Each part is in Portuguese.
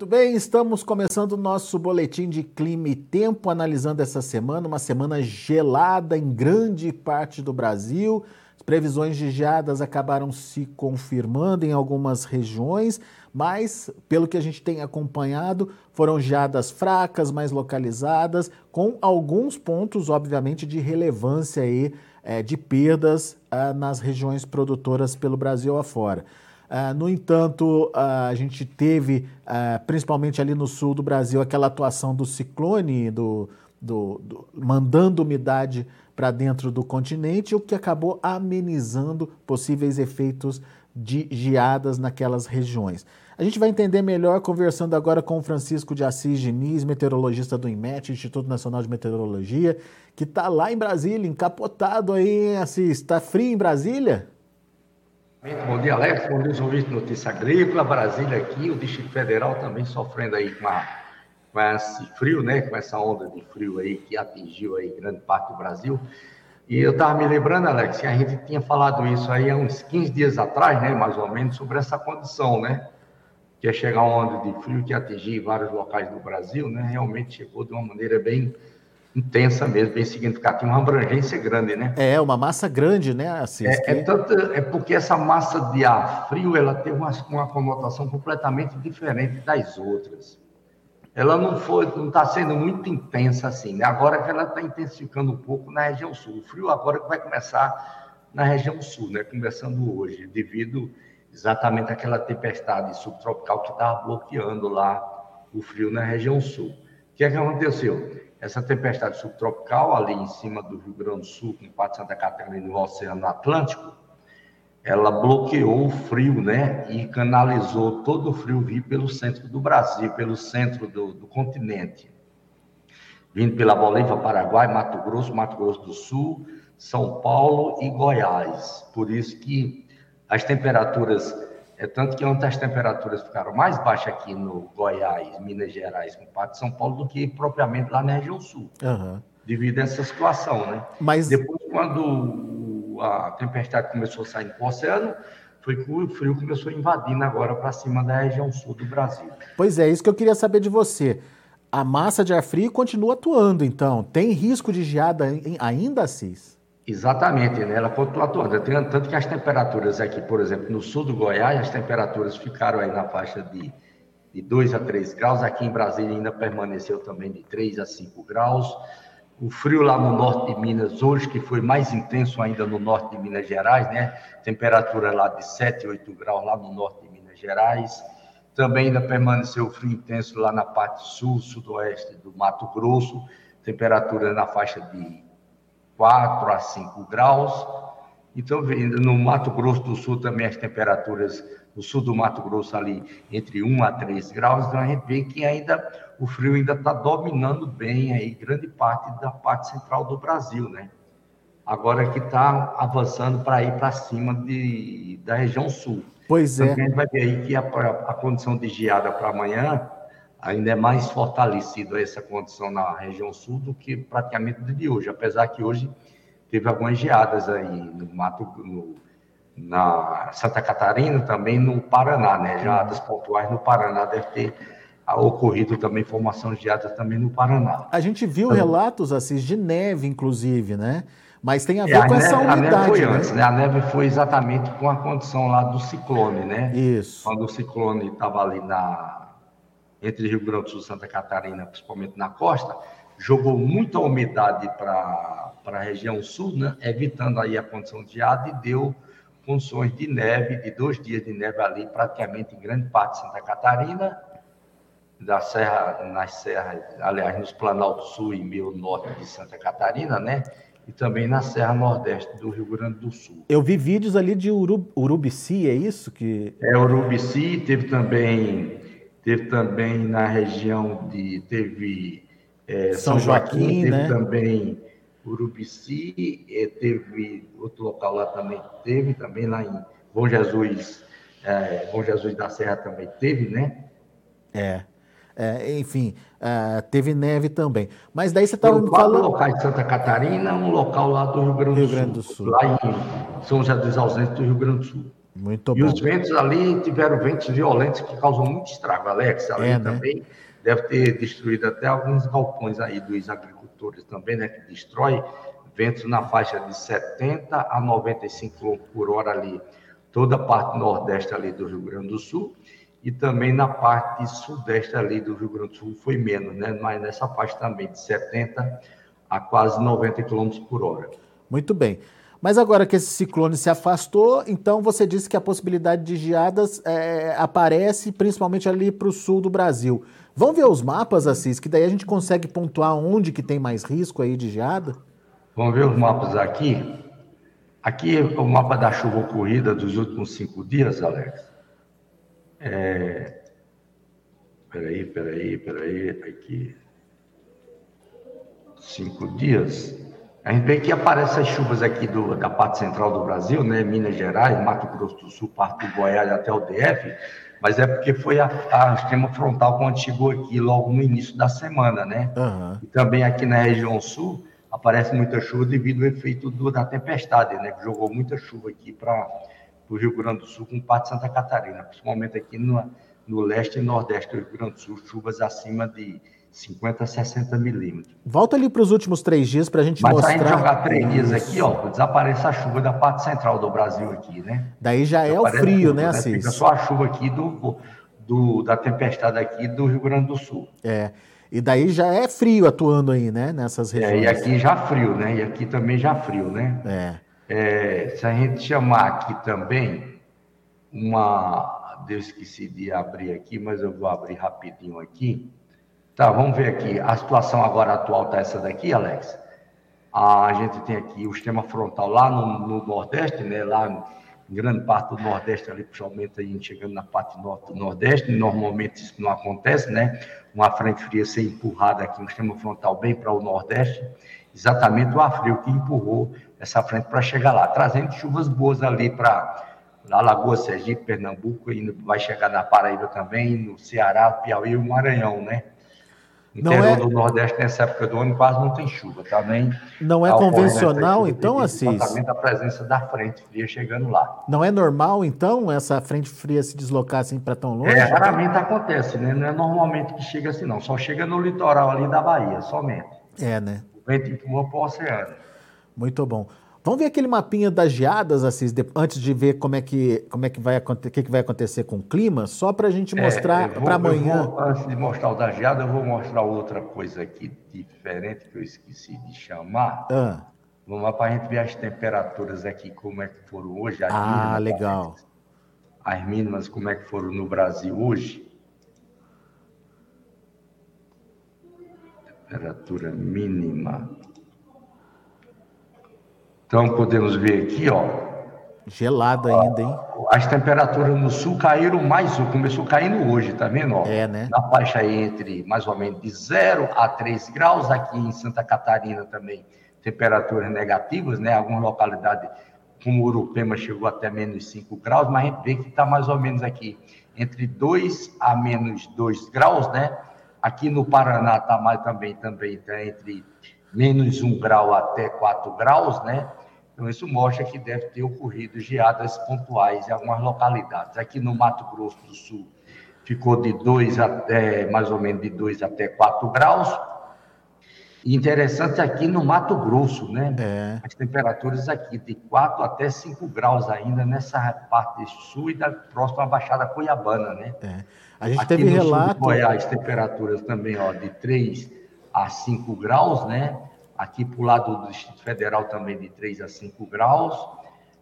Muito bem, estamos começando o nosso boletim de clima e tempo, analisando essa semana, uma semana gelada em grande parte do Brasil. As previsões de geadas acabaram se confirmando em algumas regiões, mas, pelo que a gente tem acompanhado, foram geadas fracas, mais localizadas, com alguns pontos, obviamente, de relevância aí, é, de perdas ah, nas regiões produtoras pelo Brasil afora. Uh, no entanto, uh, a gente teve, uh, principalmente ali no sul do Brasil, aquela atuação do ciclone, do, do, do mandando umidade para dentro do continente, o que acabou amenizando possíveis efeitos de geadas naquelas regiões. A gente vai entender melhor conversando agora com o Francisco de Assis Diniz, meteorologista do INMET, Instituto Nacional de Meteorologia, que está lá em Brasília, encapotado aí, Assis. Está frio em Brasília? Bom dia, Alex. Bom dia, ouvintes de Notícia Agrícola. Brasília aqui, o Distrito Federal também sofrendo aí com, a, com esse frio, né? Com essa onda de frio aí que atingiu aí grande parte do Brasil. E eu estava me lembrando, Alex, que a gente tinha falado isso aí há uns 15 dias atrás, né? Mais ou menos, sobre essa condição, né? Que ia chegar uma onda de frio que atingir vários locais do Brasil, né? Realmente chegou de uma maneira bem intensa mesmo, bem significativa, uma abrangência grande, né? É, uma massa grande, né, Assis? É, é, tanto, é porque essa massa de ar frio, ela tem uma, uma conotação completamente diferente das outras. Ela não foi, não está sendo muito intensa assim, né? Agora que ela está intensificando um pouco na região sul. O frio agora que vai começar na região sul, né? Começando hoje, devido exatamente àquela tempestade subtropical que estava bloqueando lá o frio na região sul. O que é que aconteceu? Essa tempestade subtropical ali em cima do Rio Grande do Sul, parte de Santa Catarina e no Oceano Atlântico, ela bloqueou o frio, né? E canalizou todo o frio vir pelo centro do Brasil, pelo centro do, do continente. Vindo pela Bolívia, Paraguai, Mato Grosso, Mato Grosso do Sul, São Paulo e Goiás. Por isso que as temperaturas é tanto que ontem as temperaturas ficaram mais baixas aqui no Goiás, Minas Gerais, com parte de São Paulo, do que propriamente lá na região sul. Uhum. Devido a essa situação, né? Mas... Depois, quando a tempestade começou a sair para o oceano, foi que o frio começou invadindo agora para cima da região sul do Brasil. Pois é, isso que eu queria saber de você. A massa de ar frio continua atuando, então. Tem risco de geada ainda, Cis? Exatamente, né? ela continua atuando. Tanto que as temperaturas aqui, por exemplo, no sul do Goiás, as temperaturas ficaram aí na faixa de, de 2 a 3 graus. Aqui em Brasília ainda permaneceu também de 3 a 5 graus. O frio lá no norte de Minas hoje, que foi mais intenso ainda no norte de Minas Gerais, né? Temperatura lá de 7, 8 graus lá no norte de Minas Gerais. Também ainda permaneceu frio intenso lá na parte sul, sudoeste do Mato Grosso. Temperatura na faixa de 4 a 5 graus. Então, no Mato Grosso do Sul também as temperaturas, no sul do Mato Grosso ali, entre 1 a 3 graus, então a gente vê que ainda o frio ainda está dominando bem aí grande parte da parte central do Brasil, né? Agora que está avançando para ir para cima de, da região sul. Pois é. Então, a gente vai ver aí que a, a condição de geada para amanhã ainda é mais fortalecido essa condição na região sul do que praticamente de hoje, apesar que hoje teve algumas geadas aí no Mato, no, na Santa Catarina, também no Paraná, né? Geadas pontuais no Paraná deve ter ocorrido também formação de geadas também no Paraná. A gente viu então, relatos assim de neve, inclusive, né? Mas tem a ver é, com a essa umidade. A neve foi né? antes, né? A neve foi exatamente com a condição lá do ciclone, né? Isso. Quando o ciclone estava ali na entre Rio Grande do Sul e Santa Catarina, principalmente na costa, jogou muita umidade para a região sul, né? evitando aí a condição de geada e deu condições de neve, de dois dias de neve ali, praticamente em grande parte de Santa Catarina, da serra, nas serras, aliás, nos Planalto Sul e meio norte de Santa Catarina, né? E também na Serra Nordeste do Rio Grande do Sul. Eu vi vídeos ali de Uru, Urubici, é isso que? É, Urubici, teve também teve também na região de. Teve é, São, São, Joaquim, Joaquim teve né? também Urubici, é, teve outro local lá também, teve também lá em Bom Jesus, é, Bom Jesus da Serra também teve, né? É. É, enfim, teve neve também. Mas daí você estava falando. Um local de Santa Catarina, um local lá do Rio Grande do, Rio Grande do Sul, Sul. Lá em São José dos Ausentes do Rio Grande do Sul. Muito e bom. os ventos ali tiveram ventos violentos que causam muito estrago, Alex. Ali é, né? também deve ter destruído até alguns galpões aí dos agricultores também, né? Que destrói ventos na faixa de 70 a 95 km por hora ali, toda a parte nordeste ali do Rio Grande do Sul e também na parte sudeste ali do Rio Grande do Sul foi menos, né? Mas nessa faixa também de 70 a quase 90 km por hora. Muito bem. Mas agora que esse ciclone se afastou, então você disse que a possibilidade de geadas é, aparece principalmente ali para o sul do Brasil. Vamos ver os mapas, Assis, que daí a gente consegue pontuar onde que tem mais risco aí de geada? Vamos ver os mapas aqui. Aqui é o mapa da chuva ocorrida dos últimos cinco dias, Alex. É... Peraí, peraí, peraí, aqui. Cinco dias. A gente vê que aparecem as chuvas aqui do, da parte central do Brasil, né? Minas Gerais, Mato Grosso do Sul, parte do Goiás até o DF, mas é porque foi a, a sistema frontal quando chegou aqui logo no início da semana, né? Uhum. E também aqui na região sul aparece muita chuva devido ao efeito do, da tempestade, né? Que jogou muita chuva aqui para o Rio Grande do Sul com parte de Santa Catarina, principalmente aqui no, no leste e nordeste do Rio Grande do Sul, chuvas acima de 50 a 60 milímetros. Volta ali para os últimos três dias para a gente Mas mostrar. Mas se a gente jogar três dias aqui, ó, desaparece a chuva da parte central do Brasil aqui, né? Daí já é o frio, né, Assis? Fica só a chuva aqui do, do, da tempestade aqui do Rio Grande do Sul. É. E daí já é frio atuando aí, né? Nessas regiões. É, e aqui já frio, né? E aqui também já frio, né? É. é se a gente chamar aqui também uma. Eu esqueci de abrir aqui, mas eu vou abrir rapidinho aqui. Tá, vamos ver aqui. A situação agora atual está essa daqui, Alex. A gente tem aqui o sistema frontal lá no, no Nordeste, né? Lá em grande parte do Nordeste, ali, principalmente aí, chegando na parte norte do Nordeste. Normalmente isso não acontece, né? Uma frente fria ser empurrada aqui, um sistema frontal bem para o Nordeste. Exatamente o ar frio que empurrou essa frente para chegar lá, trazendo chuvas boas ali para Alagoa, Sergipe, Pernambuco, e vai chegar na Paraíba também, no Ceará, Piauí e o Maranhão, né? Interior é... do Nordeste, nessa época do ano, quase não tem chuva, tá nem. Não é convencional, então, Assis? Exatamente a presença da frente fria chegando lá. Não é normal, então, essa frente fria se deslocar assim para tão longe? É, raramente acontece, né? Não é normalmente que chega assim, não. Só chega no litoral ali da Bahia, somente. É, né? O vento empurra para o oceano. Muito bom. Vamos ver aquele mapinha das geadas, Assis, de, antes de ver como é que, como é que, vai, que, que vai acontecer com o clima, só para a gente é, mostrar é, para amanhã. Vou, antes de mostrar o da geada, eu vou mostrar outra coisa aqui diferente que eu esqueci de chamar. Ah. Vamos lá para a gente ver as temperaturas aqui, como é que foram hoje. Ah, mínimas, legal. As mínimas, como é que foram no Brasil hoje. Temperatura mínima. Então podemos ver aqui, ó. Gelado ainda, hein? As temperaturas no sul caíram mais, começou caindo hoje, tá vendo? Ó? É, né? Na faixa entre mais ou menos de 0 a 3 graus, aqui em Santa Catarina também, temperaturas negativas, né? Algumas localidades, como Urupema, chegou até menos 5 graus, mas a gente vê que está mais ou menos aqui entre 2 a menos 2 graus, né? Aqui no Paraná está mais também, também tá entre menos 1 grau até 4 graus, né? Então, isso mostra que deve ter ocorrido geadas pontuais em algumas localidades. Aqui no Mato Grosso do Sul, ficou de 2 até, mais ou menos de 2 até 4 graus. E interessante aqui no Mato Grosso, né? É. As temperaturas aqui de 4 até 5 graus ainda nessa parte sul e da próxima Baixada Cuiabana, né? É. A gente aqui teve no relato. Sul Goiás, temperaturas também, ó, de 3 a 5 graus, né? Aqui para o lado do Distrito Federal também de 3 a 5 graus,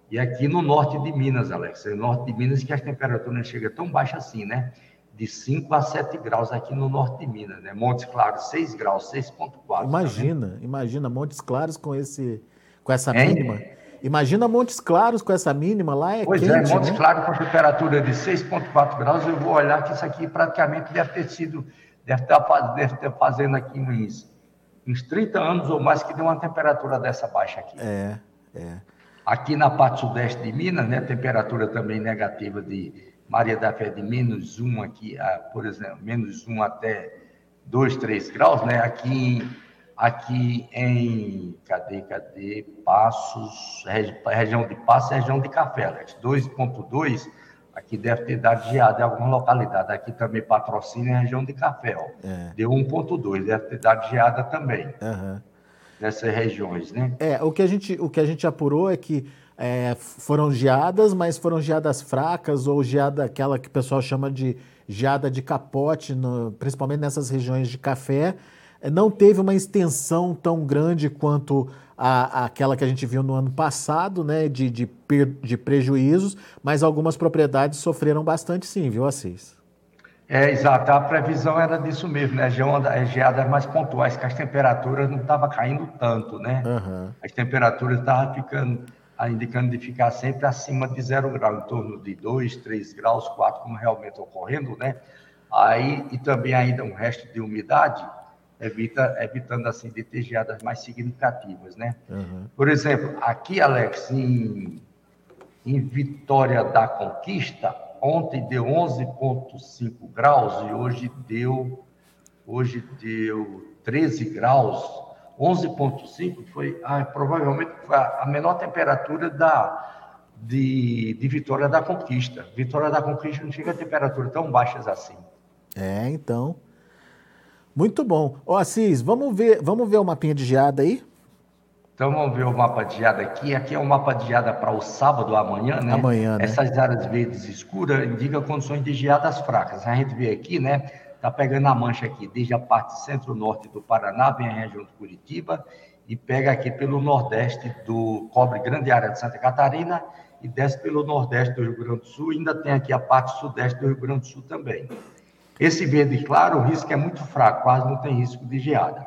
e aqui no norte de Minas, Alex, no norte de Minas que as temperaturas chegam tão baixas assim, né? De 5 a 7 graus aqui no norte de Minas, né? Montes Claros, 6 graus, 6,4. Imagina, tá imagina Montes Claros com, esse, com essa é, mínima. Imagina Montes Claros com essa mínima lá, é Pois quente, é, Montes né? Claros com temperatura de 6,4 graus, eu vou olhar que isso aqui praticamente deve ter sido, deve estar, deve estar fazendo aqui uns uns 30 anos ou mais que deu uma temperatura dessa baixa aqui. É, é. Aqui na parte sudeste de Minas, né, temperatura também negativa de Maria da Fé de menos 1 aqui, por exemplo, menos 1 até 2, 3 graus, né? Aqui aqui em, cadê, cadê, Passos, região de Passos região de Café, Alex, 2.2, aqui deve ter dado geada em alguma localidade, aqui também patrocina a região de Café, ó, é. deu 1.2, deve ter dado geada também, uhum. nessas regiões, né? É, o que a gente, o que a gente apurou é que é, foram geadas, mas foram geadas fracas ou geada aquela que o pessoal chama de geada de capote, no, principalmente nessas regiões de café, não teve uma extensão tão grande quanto a, aquela que a gente viu no ano passado, né, de, de, de prejuízos, mas algumas propriedades sofreram bastante sim, viu, Assis? É, exato. A previsão era disso mesmo, né? Geadas mais pontuais, que as temperaturas não estavam caindo tanto, né? Uhum. As temperaturas estavam ficando, indicando de ficar sempre acima de zero grau, em torno de 2, 3 graus, 4, como realmente ocorrendo, né? Aí, e também ainda um resto de umidade, evita, evitando assim de ter geadas mais significativas, né? Uhum. Por exemplo, aqui, Alex, em, em Vitória da Conquista, ontem deu 11,5 graus e hoje deu hoje deu 13 graus. 11,5 foi ah, provavelmente foi a, menor temperatura da, de, de Vitória da Conquista. Vitória da Conquista não chega a temperatura tão baixas assim. É, então. Muito bom. Ó, Assis, vamos ver, vamos ver o mapinha de geada aí? Então vamos ver o mapa de geada aqui. Aqui é o mapa de geada para o sábado amanhã, né? Amanhã, né? Essas áreas verdes escuras indicam condições de geadas fracas. A gente vê aqui, né? Tá pegando a mancha aqui desde a parte centro-norte do Paraná, vem a região de Curitiba e pega aqui pelo nordeste do cobre grande área de Santa Catarina e desce pelo nordeste do Rio Grande do Sul. E ainda tem aqui a parte sudeste do Rio Grande do Sul também. Esse verde claro, o risco é muito fraco, quase não tem risco de geada.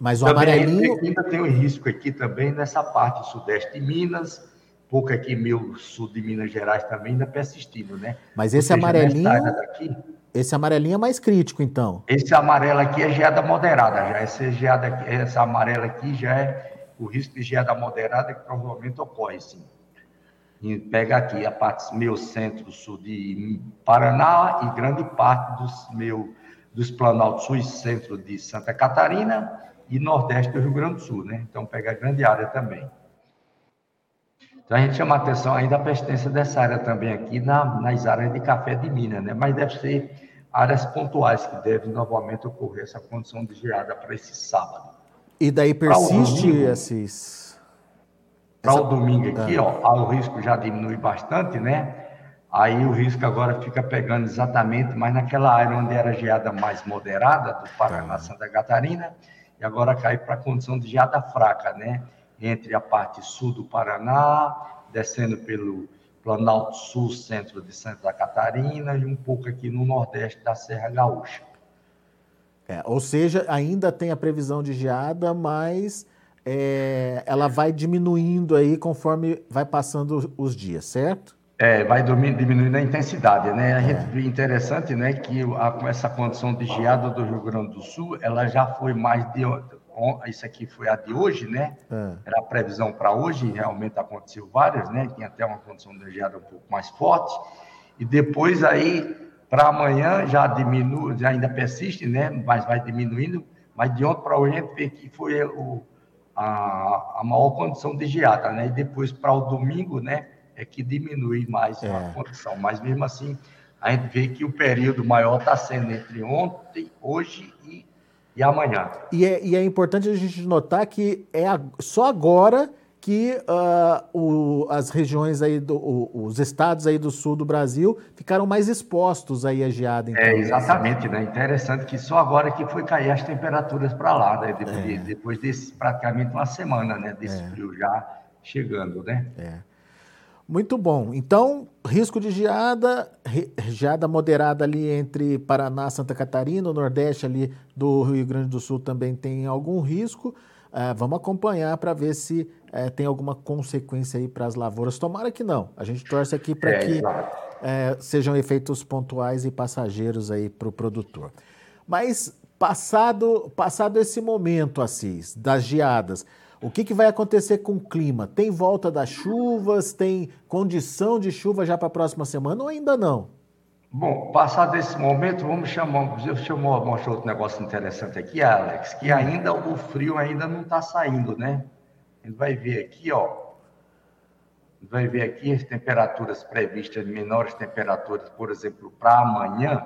Mas o também amarelinho. Ainda tem o risco aqui também nessa parte sudeste de Minas, pouco aqui meio sul de Minas Gerais também ainda persistindo, né? Mas esse seja, amarelinho. Daqui, esse amarelinho é mais crítico, então. Esse amarelo aqui é geada moderada já. Essa, geada essa amarela aqui já é o risco de geada moderada que provavelmente ocorre, sim pega aqui a parte meu centro-sul de Paraná e grande parte dos meu dos planaltos sul e centro de Santa Catarina e nordeste do Rio Grande do Sul, né? Então pega a grande área também. Então a gente chama a atenção ainda a persistência dessa área também aqui na, nas áreas de café de Minas, né? Mas deve ser áreas pontuais que deve novamente ocorrer essa condição de geada para esse sábado. E daí persiste esses para o domingo aqui, ó, o risco já diminui bastante, né? Aí o risco agora fica pegando exatamente mais naquela área onde era geada mais moderada, do Paraná, tá. Santa Catarina, e agora cai para a condição de geada fraca, né? Entre a parte sul do Paraná, descendo pelo Planalto Sul, centro de Santa Catarina, e um pouco aqui no nordeste da Serra Gaúcha. É, ou seja, ainda tem a previsão de geada, mas é, ela vai diminuindo aí conforme vai passando os dias, certo? É, vai diminuindo a intensidade, né? A gente vê interessante, né, que a, essa condição de geada do Rio Grande do Sul, ela já foi mais de isso aqui foi a de hoje, né? É. Era a previsão para hoje, realmente aconteceu várias, né? Tinha até uma condição de geada um pouco mais forte. E depois aí para amanhã já diminui, já ainda persiste, né? Mas vai diminuindo. Mas de ontem para hoje a gente vê que foi o, a, a maior condição de geada, né? E depois para o domingo, né, é que diminui mais é. a condição. Mas mesmo assim, a gente vê que o período maior está sendo entre ontem, hoje e, e amanhã. E é, e é importante a gente notar que é a, só agora que uh, o, as regiões aí, do, o, os estados aí do sul do Brasil ficaram mais expostos aí à geada. Então, é, exatamente, né? Interessante que só agora que foi cair as temperaturas para lá, né? Depois, é. de, depois desse praticamente uma semana, né? Desse é. frio já chegando, né? É. Muito bom. Então, risco de geada, geada moderada ali entre Paraná, Santa Catarina, o Nordeste ali do Rio Grande do Sul também tem algum risco. Uh, vamos acompanhar para ver se uh, tem alguma consequência aí para as lavouras. Tomara que não. A gente torce aqui para é, que uh, sejam efeitos pontuais e passageiros aí para o produtor. Mas passado, passado esse momento, Assis, das geadas, o que, que vai acontecer com o clima? Tem volta das chuvas? Tem condição de chuva já para a próxima semana ou ainda não? Bom, passado esse momento, vamos chamar, eu mostrar outro negócio interessante aqui, Alex, que ainda o frio ainda não está saindo, né? A gente vai ver aqui, ó, vai ver aqui as temperaturas previstas, menores temperaturas, por exemplo, para amanhã.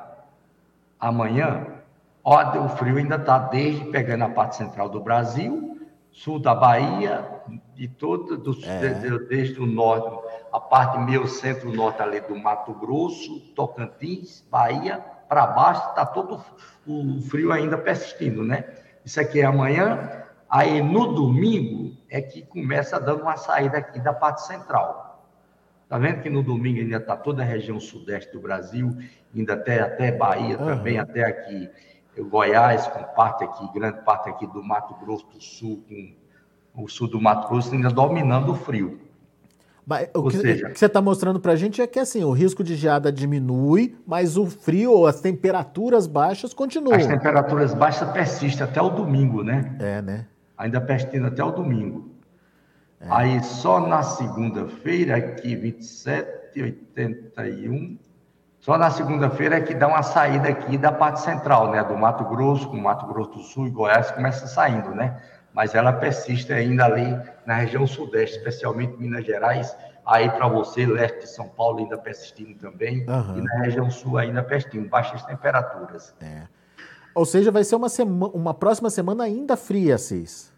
Amanhã, ó, o frio ainda está desde pegando a parte central do Brasil, sul da Bahia, de todo, do, é. desde, desde o norte, a parte meio centro-norte ali do Mato Grosso, Tocantins, Bahia, para baixo, está todo o frio ainda persistindo, né? Isso aqui é amanhã. Aí no domingo é que começa dando uma saída aqui da parte central. Tá vendo que no domingo ainda está toda a região sudeste do Brasil, ainda até, até Bahia uhum. também, até aqui Goiás, com parte aqui, grande parte aqui do Mato Grosso do Sul, com o sul do Mato Grosso ainda dominando o frio. Mas, o, que, seja, o, que, você está mostrando para a gente é que assim, o risco de geada diminui, mas o frio as temperaturas baixas continuam. As temperaturas baixas persistem até o domingo, né? É, né? ainda persistindo até o domingo. É. Aí só na segunda-feira, aqui 27, 81, só na segunda-feira é que dá uma saída aqui da parte central, né? Do Mato Grosso, com Mato Grosso do Sul e Goiás começa saindo, né? Mas ela persiste ainda ali na região sudeste, especialmente Minas Gerais, aí para você, leste de São Paulo ainda persistindo também, uhum. e na região sul ainda persistindo, baixas temperaturas. É. Ou seja, vai ser uma, sema, uma próxima semana ainda fria, Cis.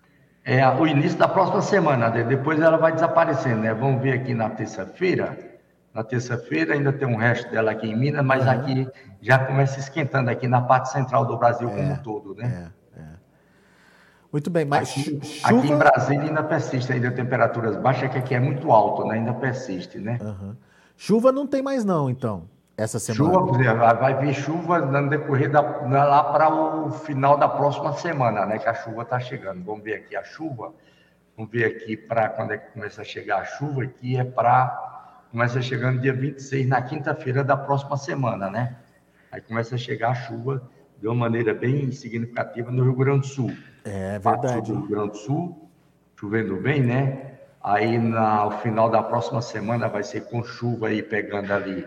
É o início da próxima semana, depois ela vai desaparecendo, né? Vamos ver aqui na terça-feira. Na terça-feira ainda tem um resto dela aqui em Minas, mas uhum. aqui já começa esquentando aqui na parte central do Brasil como é, um todo, né? É, é. Muito bem, mas aqui, chuva... aqui, em Brasília ainda persiste ainda temperaturas baixas, que aqui é muito alto, né? Ainda persiste, né? Uhum. Chuva não tem mais não, então essa semana? Chuva, vai vir chuva no decorrer da, lá para o final da próxima semana, né? Que a chuva está chegando. Vamos ver aqui a chuva. Vamos ver aqui para quando é que começa a chegar a chuva. Aqui é para. Começa chegando dia 26, na quinta-feira da próxima semana, né? Aí começa a chegar a chuva de uma maneira bem significativa no Rio Grande do Sul. É verdade. No Rio Grande do Sul, chovendo bem, né? Aí no final da próxima semana vai ser com chuva aí pegando ali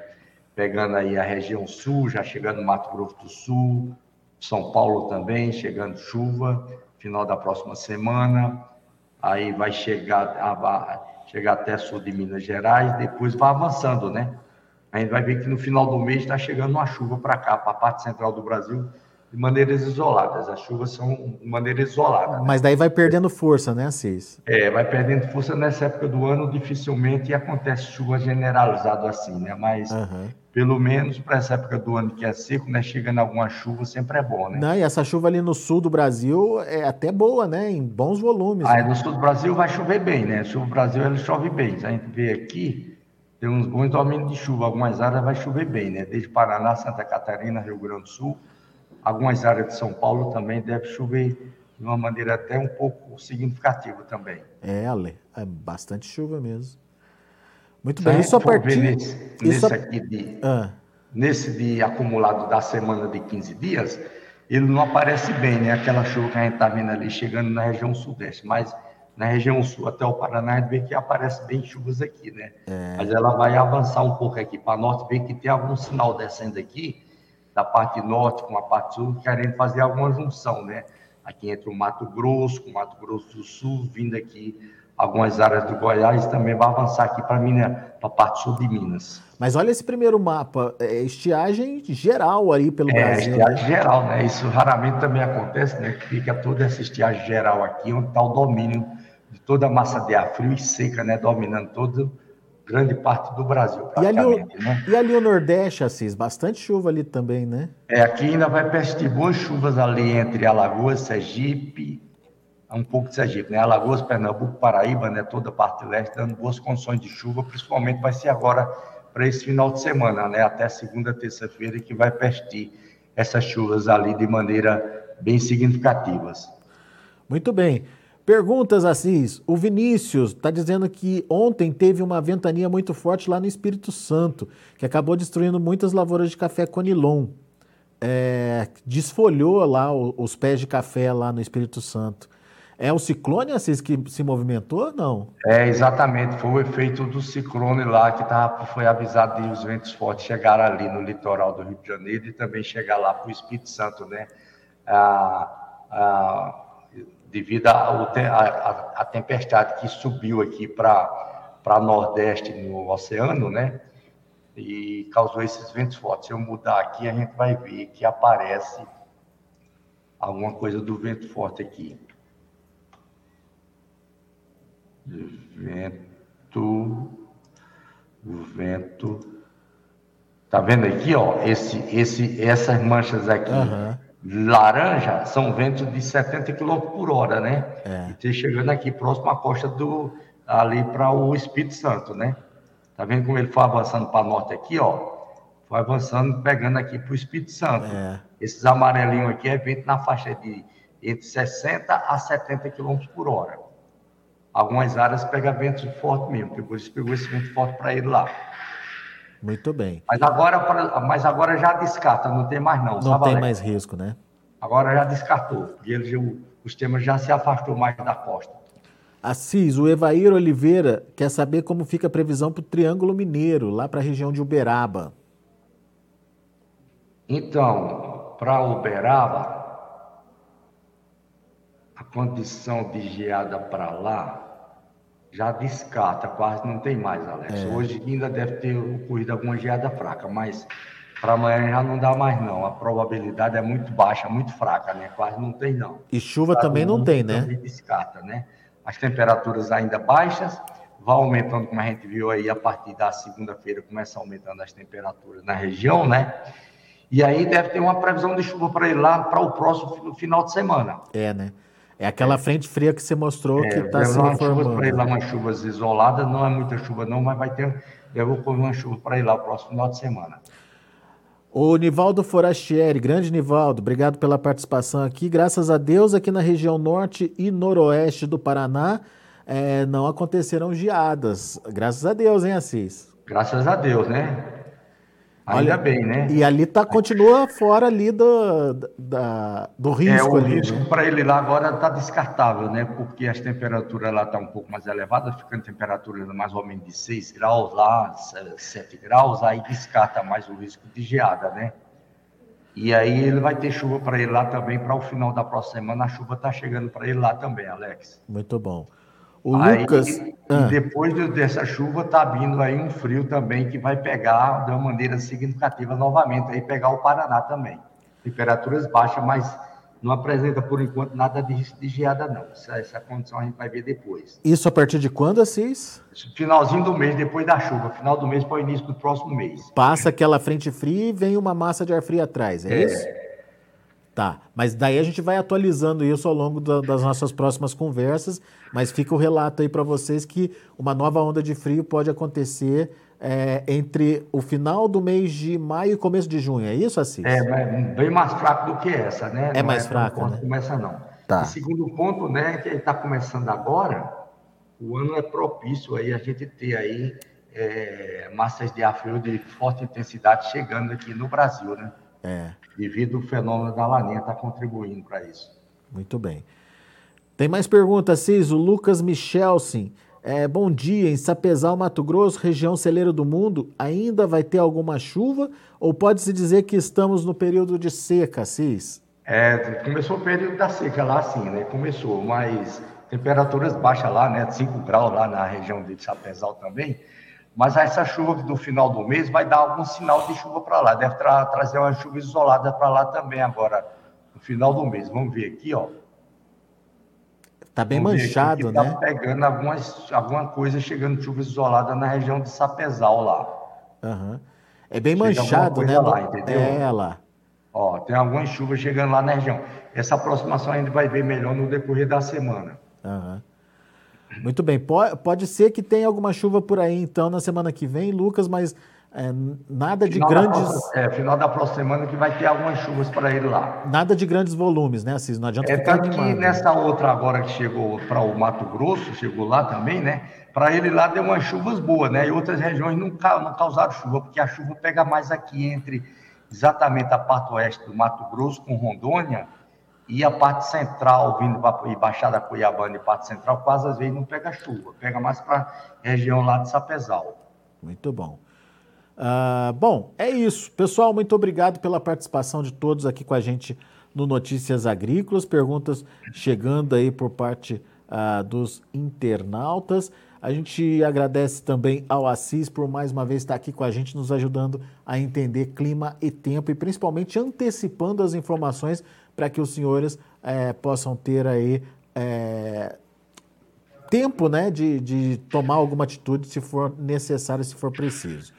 pegando aí a região sul, já chegando Mato Grosso do Sul, São Paulo também, chegando chuva, final da próxima semana, aí vai chegar, a, chegar até sul de Minas Gerais, depois vai avançando, né? A gente vai ver que no final do mês está chegando uma chuva para cá, para a parte central do Brasil, de maneiras isoladas. As chuvas são de maneira isolada. Né? Mas daí vai perdendo força, né, Assis? É, vai perdendo força nessa época do ano, dificilmente acontece chuva generalizada assim, né? Mas uhum. pelo menos para essa época do ano que é seco, né? Chegando alguma chuva sempre é bom, né? Não, e essa chuva ali no sul do Brasil é até boa, né? Em bons volumes. Ah, né? no sul do Brasil vai chover bem, né? Sul do Brasil ele chove bem. Se a gente vê aqui, tem uns bons domínios de chuva. Algumas áreas vai chover bem, né? Desde Paraná, Santa Catarina, Rio Grande do Sul Algumas áreas de São Paulo também deve chover de uma maneira até um pouco significativa também. É, Ale, é bastante chuva mesmo. Muito bem, isso a partir... Nesse, isso nesse, a... aqui de, ah. nesse de acumulado da semana de 15 dias, ele não aparece bem, né? Aquela chuva que a gente está vendo ali chegando na região sudeste, mas na região sul até o Paraná, a gente vê que aparece bem chuvas aqui, né? É. Mas ela vai avançar um pouco aqui para norte, vê que tem algum sinal descendo aqui, da parte norte com a parte sul, querendo fazer alguma junção, né? Aqui entre o Mato Grosso, com o Mato Grosso do Sul, vindo aqui algumas áreas do Goiás também vai avançar aqui para a parte sul de Minas. Mas olha esse primeiro mapa, é estiagem geral aí pelo é, Brasil. É, estiagem geral, né? Isso raramente também acontece, né? Fica toda essa estiagem geral aqui, onde está o domínio de toda a massa de ar frio e seca, né? Dominando todo grande parte do Brasil, e ali, o, né? e ali o Nordeste, Assis, bastante chuva ali também, né? É, aqui ainda vai persistir boas chuvas ali entre Alagoas, Sergipe, um pouco de Sergipe, né? Alagoas, Pernambuco, Paraíba, né? Toda a parte leste dando boas condições de chuva, principalmente vai ser agora para esse final de semana, né? Até segunda, terça-feira que vai persistir essas chuvas ali de maneira bem significativas. Muito bem. Perguntas, Assis. O Vinícius está dizendo que ontem teve uma ventania muito forte lá no Espírito Santo, que acabou destruindo muitas lavouras de café Conilon. É, desfolhou lá os pés de café lá no Espírito Santo. É o ciclone, Assis, que se movimentou não? É, exatamente. Foi o efeito do ciclone lá, que tava, foi avisado de os ventos fortes chegaram ali no litoral do Rio de Janeiro e também chegar lá para o Espírito Santo, né? Ah, ah, devido à tempestade que subiu aqui para Nordeste no oceano, né? E causou esses ventos fortes. Se eu mudar aqui, a gente vai ver que aparece alguma coisa do vento forte aqui. Vento, vento. Tá vendo aqui, ó? Esse, esse, essas manchas aqui. Uhum laranja são ventos de 70 km por hora, né? É. E chegando aqui próximo à costa do ali para o Espírito Santo, né? Tá vendo como ele foi avançando para norte aqui, ó? Foi avançando, pegando aqui para o Espírito Santo. É. Esses amarelinhos aqui é vento na faixa de entre 60 a 70 km por hora. Algumas áreas pega vento forte mesmo, por isso pegou esse vento forte para ir lá. Muito bem. Mas agora, mas agora já descarta, não tem mais não. Não sabe, tem Alex? mais risco, né? Agora já descartou, porque ele, o, o sistema já se afastou mais da costa. Assis, o Evair Oliveira quer saber como fica a previsão para o Triângulo Mineiro, lá para a região de Uberaba. Então, para Uberaba, a condição de geada para lá já descarta, quase não tem mais, Alex. É. Hoje ainda deve ter ocorrido alguma geada fraca, mas para amanhã já não dá mais não. A probabilidade é muito baixa, muito fraca, né? Quase não tem não. E chuva também não tem, né? Descarta, né? As temperaturas ainda baixas, vai aumentando, como a gente viu aí, a partir da segunda-feira começa aumentando as temperaturas na região, né? E aí deve ter uma previsão de chuva para ir lá para o próximo final de semana. É, né? É aquela frente fria que você mostrou é, que está se formando. para ir lá umas chuvas isoladas, não é muita chuva não, mas vai ter, eu vou pôr uma chuva para ir lá o próximo final de semana. O Nivaldo Forastieri, grande Nivaldo, obrigado pela participação aqui. Graças a Deus, aqui na região norte e noroeste do Paraná, é, não aconteceram geadas. Graças a Deus, hein, Assis? Graças a Deus, né? Ainda Olha, bem, né? E ali tá, continua fora ali do, da, do risco. É, o ali, risco né? para ele lá agora está descartável, né? Porque as temperaturas lá estão tá um pouco mais elevadas, ficando temperatura mais ou menos de 6 graus lá, 7 graus, aí descarta mais o risco de geada, né? E aí ele vai ter chuva para ele lá também, para o final da próxima semana a chuva está chegando para ele lá também, Alex. Muito bom. O aí, Lucas. Ah. Depois dessa chuva, está vindo aí um frio também que vai pegar de uma maneira significativa novamente, aí pegar o Paraná também. Temperaturas baixas, mas não apresenta por enquanto nada de risco de geada, não. Essa, essa condição a gente vai ver depois. Isso a partir de quando, Assis? Finalzinho do mês, depois da chuva. Final do mês para o início do próximo mês. Passa aquela frente fria e vem uma massa de ar frio atrás, é, é. isso? Tá, mas daí a gente vai atualizando isso ao longo da, das nossas próximas conversas, mas fica o relato aí para vocês que uma nova onda de frio pode acontecer é, entre o final do mês de maio e começo de junho, é isso, Assis? É, bem mais fraco do que essa, né? É não mais é fraco, né? Começa não. Tá. E segundo ponto, né, que está começando agora, o ano é propício aí a gente ter aí é, massas de ar frio de forte intensidade chegando aqui no Brasil, né? É. Devido ao fenômeno da laninha estar tá contribuindo para isso. Muito bem. Tem mais perguntas, Cis. O Lucas Michelsen. É, bom dia, em Sapezal, Mato Grosso, região celeiro do mundo, ainda vai ter alguma chuva ou pode-se dizer que estamos no período de seca, Cis? É, começou o período da seca lá sim, né? Começou, mas temperaturas baixas lá, né? 5 graus lá na região de Sapezal também. Mas essa chuva do final do mês vai dar algum sinal de chuva para lá. Deve tra trazer uma chuva isolada para lá também agora, no final do mês. Vamos ver aqui, ó. Tá bem Vamos manchado, tá né? Tá pegando algumas, alguma coisa chegando chuva isolada na região de Sapezal lá. Uhum. É bem Chega manchado, né? Lá, entendeu? É lá. Ó, tem algumas chuvas chegando lá na região. Essa aproximação a gente vai ver melhor no decorrer da semana. Uhum. Muito bem. Pode, pode ser que tenha alguma chuva por aí, então, na semana que vem, Lucas, mas é, nada de final grandes. Próxima, é, final da próxima semana que vai ter algumas chuvas para ele lá. Nada de grandes volumes, né, Assis? Não adianta é, ficar tanto que nessa outra agora que chegou para o Mato Grosso, chegou lá também, né? Para ele lá deu umas chuvas boas, né? E outras regiões não, não causaram chuva, porque a chuva pega mais aqui entre exatamente a parte oeste do Mato Grosso com Rondônia e a parte central, vindo para Baixada Cuiabana e parte central, quase às vezes não pega chuva, pega mais para a região lá de Sapezal. Muito bom. Uh, bom, é isso. Pessoal, muito obrigado pela participação de todos aqui com a gente no Notícias Agrícolas. Perguntas chegando aí por parte uh, dos internautas. A gente agradece também ao Assis por mais uma vez estar aqui com a gente, nos ajudando a entender clima e tempo e principalmente antecipando as informações para que os senhores é, possam ter aí é, tempo né, de, de tomar alguma atitude se for necessário, se for preciso.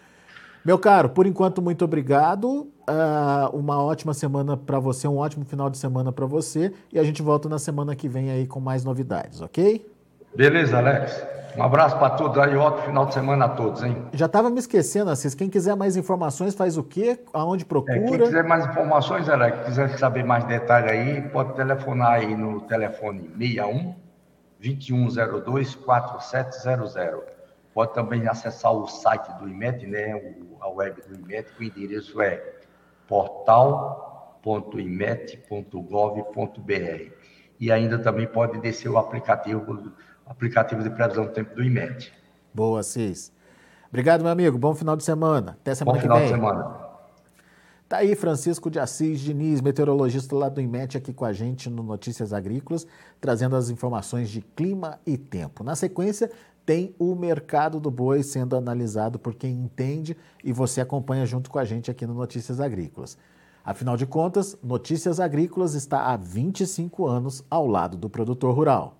Meu caro, por enquanto, muito obrigado. Uh, uma ótima semana para você, um ótimo final de semana para você. E a gente volta na semana que vem aí com mais novidades, ok? Beleza, Alex. Um abraço para todos aí, ótimo final de semana a todos, hein? Já estava me esquecendo, Assis. Quem quiser mais informações, faz o quê? Aonde procura? É, quem quiser mais informações, Alex, quiser saber mais detalhes aí, pode telefonar aí no telefone 61 2102 4700. Pode também acessar o site do IMET, né, a web do IMET, o endereço é portal.imet.gov.br. E ainda também pode descer o aplicativo, aplicativo de previsão do tempo do IMET. Boa, Cis. Obrigado, meu amigo. Bom final de semana. Até semana Bom que vem. Bom final de semana. Tá aí Francisco de Assis Diniz, meteorologista lá do IMET, aqui com a gente no Notícias Agrícolas, trazendo as informações de clima e tempo. Na sequência, tem o mercado do boi sendo analisado por quem entende e você acompanha junto com a gente aqui no Notícias Agrícolas. Afinal de contas, Notícias Agrícolas está há 25 anos ao lado do produtor rural.